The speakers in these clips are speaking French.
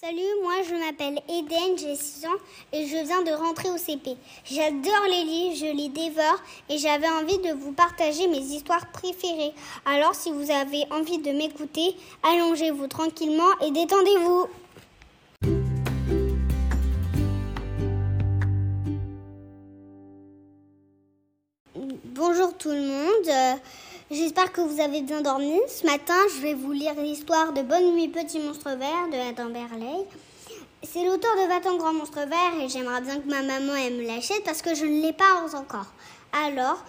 Salut, moi je m'appelle Eden, j'ai 6 ans et je viens de rentrer au CP. J'adore les livres, je les dévore et j'avais envie de vous partager mes histoires préférées. Alors si vous avez envie de m'écouter, allongez-vous tranquillement et détendez-vous. Bonjour tout le monde. J'espère que vous avez bien dormi. Ce matin, je vais vous lire l'histoire de Bonne nuit petit monstre vert de Adam Berley. C'est l'auteur de Va grand monstre vert et j'aimerais bien que ma maman elle me l'achète parce que je ne l'ai pas encore. Alors,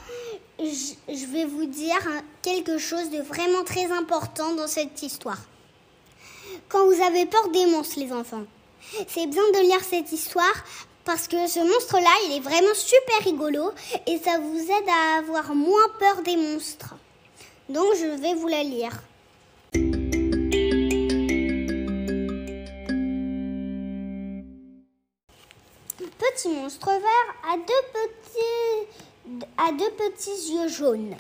je vais vous dire quelque chose de vraiment très important dans cette histoire. Quand vous avez peur des monstres, les enfants, c'est bien de lire cette histoire parce que ce monstre-là, il est vraiment super rigolo et ça vous aide à avoir moins peur des monstres. Donc je vais vous la lire. Petit monstre vert a deux petits, a deux petits yeux jaunes,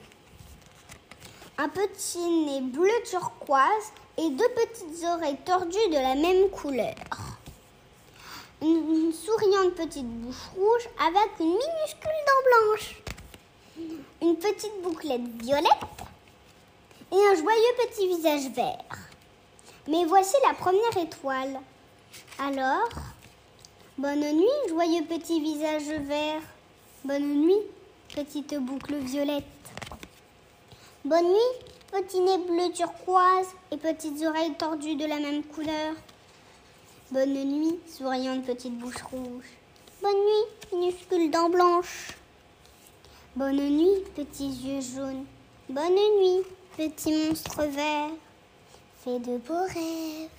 un petit nez bleu turquoise et deux petites oreilles tordues de la même couleur. Une, souriante petite bouche rouge avec une minuscule dent blanche. Une petite bouclette violette et un joyeux petit visage vert. Mais voici la première étoile. Alors, bonne nuit, joyeux petit visage vert. Bonne nuit, petite boucle violette. Bonne nuit, petit nez bleu turquoise et petites oreilles tordues de la même couleur. Bonne nuit, souriante petite bouche rouge. Bonne nuit, minuscule dent blanche. Bonne nuit, petits yeux jaunes. Bonne nuit, petit monstre vert, fais de beaux rêves.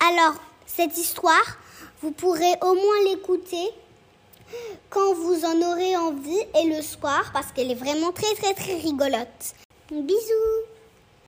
Alors, cette histoire, vous pourrez au moins l'écouter quand vous en aurez envie et le soir parce qu'elle est vraiment très très très rigolote. Bisous